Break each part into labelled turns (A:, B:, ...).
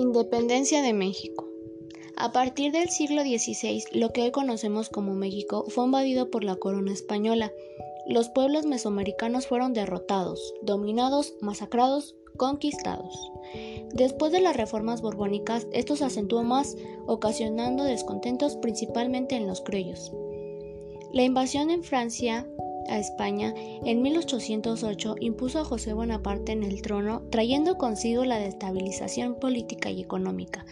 A: Independencia de México. A partir del siglo XVI, lo que hoy conocemos como México fue invadido por la corona española. Los pueblos mesoamericanos fueron derrotados, dominados, masacrados, conquistados. Después de las reformas borbónicas, esto se acentuó más, ocasionando descontentos principalmente en los criollos. La invasión en Francia a España, en 1808 impuso a José Bonaparte en el trono, trayendo consigo la destabilización política y económica.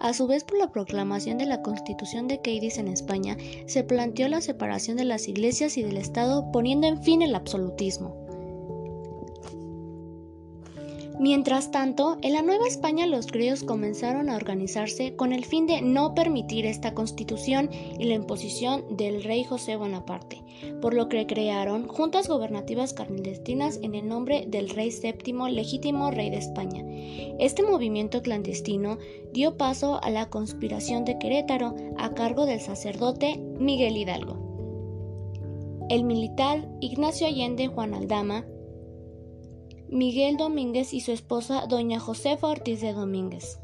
A: A su vez, por la proclamación de la Constitución de Cádiz en España, se planteó la separación de las iglesias y del Estado, poniendo en fin el absolutismo. Mientras tanto, en la Nueva España los criollos comenzaron a organizarse con el fin de no permitir esta constitución y la imposición del rey José Bonaparte, por lo que crearon juntas gobernativas clandestinas en el nombre del rey séptimo legítimo rey de España. Este movimiento clandestino dio paso a la conspiración de Querétaro a cargo del sacerdote Miguel Hidalgo. El militar Ignacio Allende Juan Aldama Miguel Domínguez y su esposa doña Josefa Ortiz de Domínguez.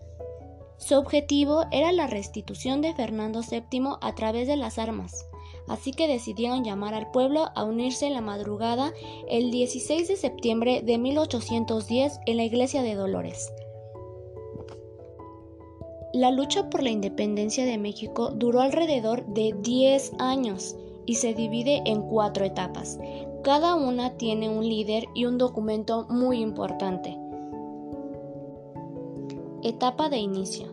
A: Su objetivo era la restitución de Fernando VII a través de las armas, así que decidieron llamar al pueblo a unirse en la madrugada el 16 de septiembre de 1810 en la iglesia de Dolores. La lucha por la independencia de México duró alrededor de 10 años y se divide en cuatro etapas. Cada una tiene un líder y un documento muy importante. Etapa de inicio.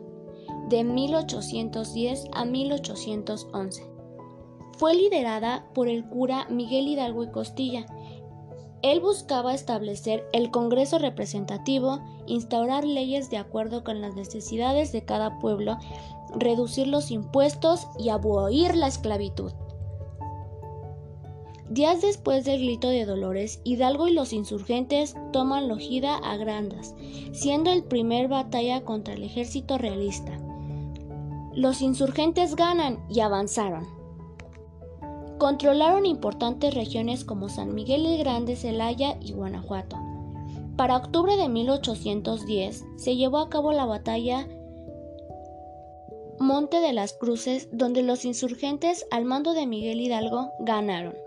A: De 1810 a 1811. Fue liderada por el cura Miguel Hidalgo y Costilla. Él buscaba establecer el Congreso representativo, instaurar leyes de acuerdo con las necesidades de cada pueblo, reducir los impuestos y abolir la esclavitud. Días después del grito de Dolores, Hidalgo y los insurgentes toman Lojida a Grandas, siendo el primer batalla contra el ejército realista. Los insurgentes ganan y avanzaron. Controlaron importantes regiones como San Miguel el Grande, Celaya y Guanajuato. Para octubre de 1810 se llevó a cabo la batalla Monte de las Cruces, donde los insurgentes al mando de Miguel Hidalgo ganaron.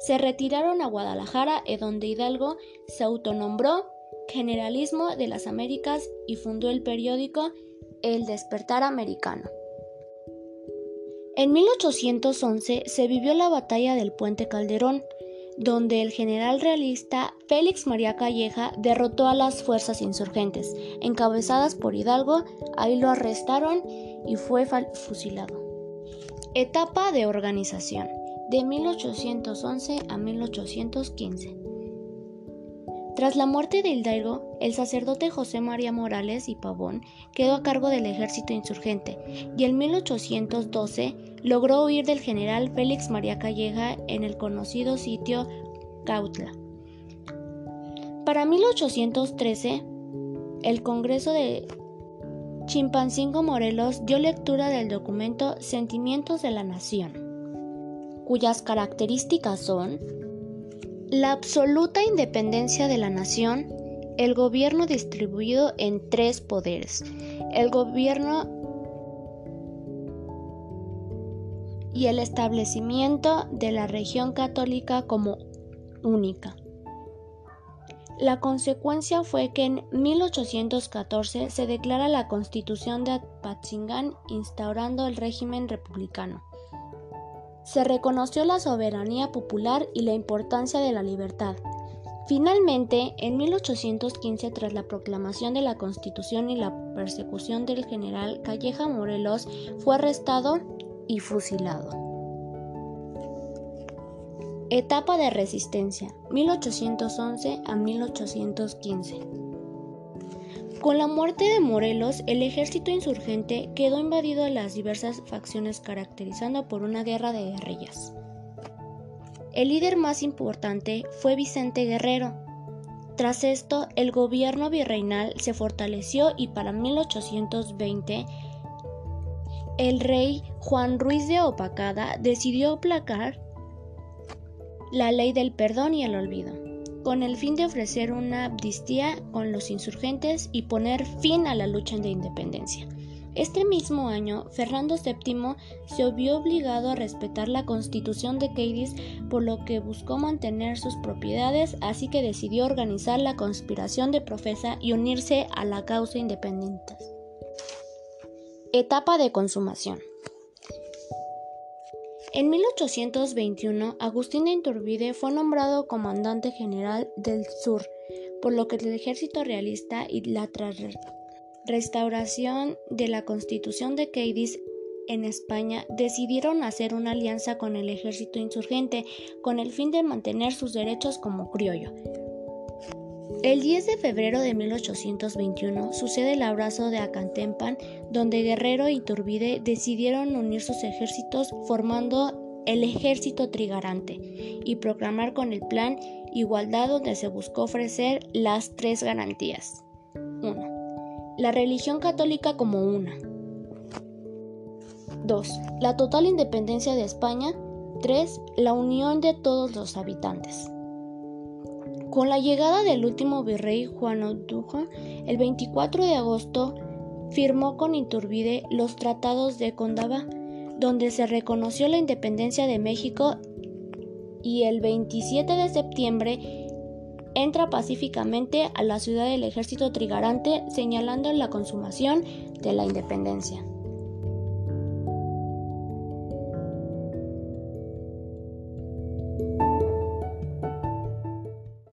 A: Se retiraron a Guadalajara, en donde Hidalgo se autonombró Generalismo de las Américas y fundó el periódico El Despertar Americano. En 1811 se vivió la batalla del Puente Calderón, donde el general realista Félix María Calleja derrotó a las fuerzas insurgentes, encabezadas por Hidalgo, ahí lo arrestaron y fue fusilado. Etapa de organización de 1811 a 1815. Tras la muerte de Hidalgo, el sacerdote José María Morales y Pavón quedó a cargo del ejército insurgente y en 1812 logró huir del general Félix María Calleja en el conocido sitio Cautla. Para 1813, el Congreso de Chimpancingo Morelos dio lectura del documento Sentimientos de la Nación cuyas características son la absoluta independencia de la nación, el gobierno distribuido en tres poderes, el gobierno y el establecimiento de la región católica como única. La consecuencia fue que en 1814 se declara la Constitución de Apatzingán instaurando el régimen republicano se reconoció la soberanía popular y la importancia de la libertad. Finalmente, en 1815, tras la proclamación de la Constitución y la persecución del general Calleja Morelos, fue arrestado y fusilado. Etapa de resistencia, 1811 a 1815. Con la muerte de Morelos, el ejército insurgente quedó invadido de las diversas facciones caracterizando por una guerra de guerrillas. El líder más importante fue Vicente Guerrero. Tras esto, el gobierno virreinal se fortaleció y para 1820 el rey Juan Ruiz de Opacada decidió aplacar la ley del perdón y el olvido. Con el fin de ofrecer una amnistía con los insurgentes y poner fin a la lucha de independencia. Este mismo año, Fernando VII se vio obligado a respetar la constitución de Cádiz, por lo que buscó mantener sus propiedades, así que decidió organizar la conspiración de Profesa y unirse a la causa independiente. Etapa de consumación. En 1821, Agustín de Iturbide fue nombrado comandante general del sur, por lo que el ejército realista y la restauración de la constitución de Cádiz en España decidieron hacer una alianza con el ejército insurgente con el fin de mantener sus derechos como criollo. El 10 de febrero de 1821 sucede el abrazo de Acantempan, donde Guerrero y Turbide decidieron unir sus ejércitos formando el ejército trigarante y proclamar con el plan igualdad donde se buscó ofrecer las tres garantías. 1. La religión católica como una. 2. La total independencia de España. 3. La unión de todos los habitantes. Con la llegada del último virrey Juan Odujo, el 24 de agosto firmó con Iturbide los tratados de Condaba, donde se reconoció la independencia de México y el 27 de septiembre entra pacíficamente a la ciudad del ejército trigarante señalando la consumación de la independencia.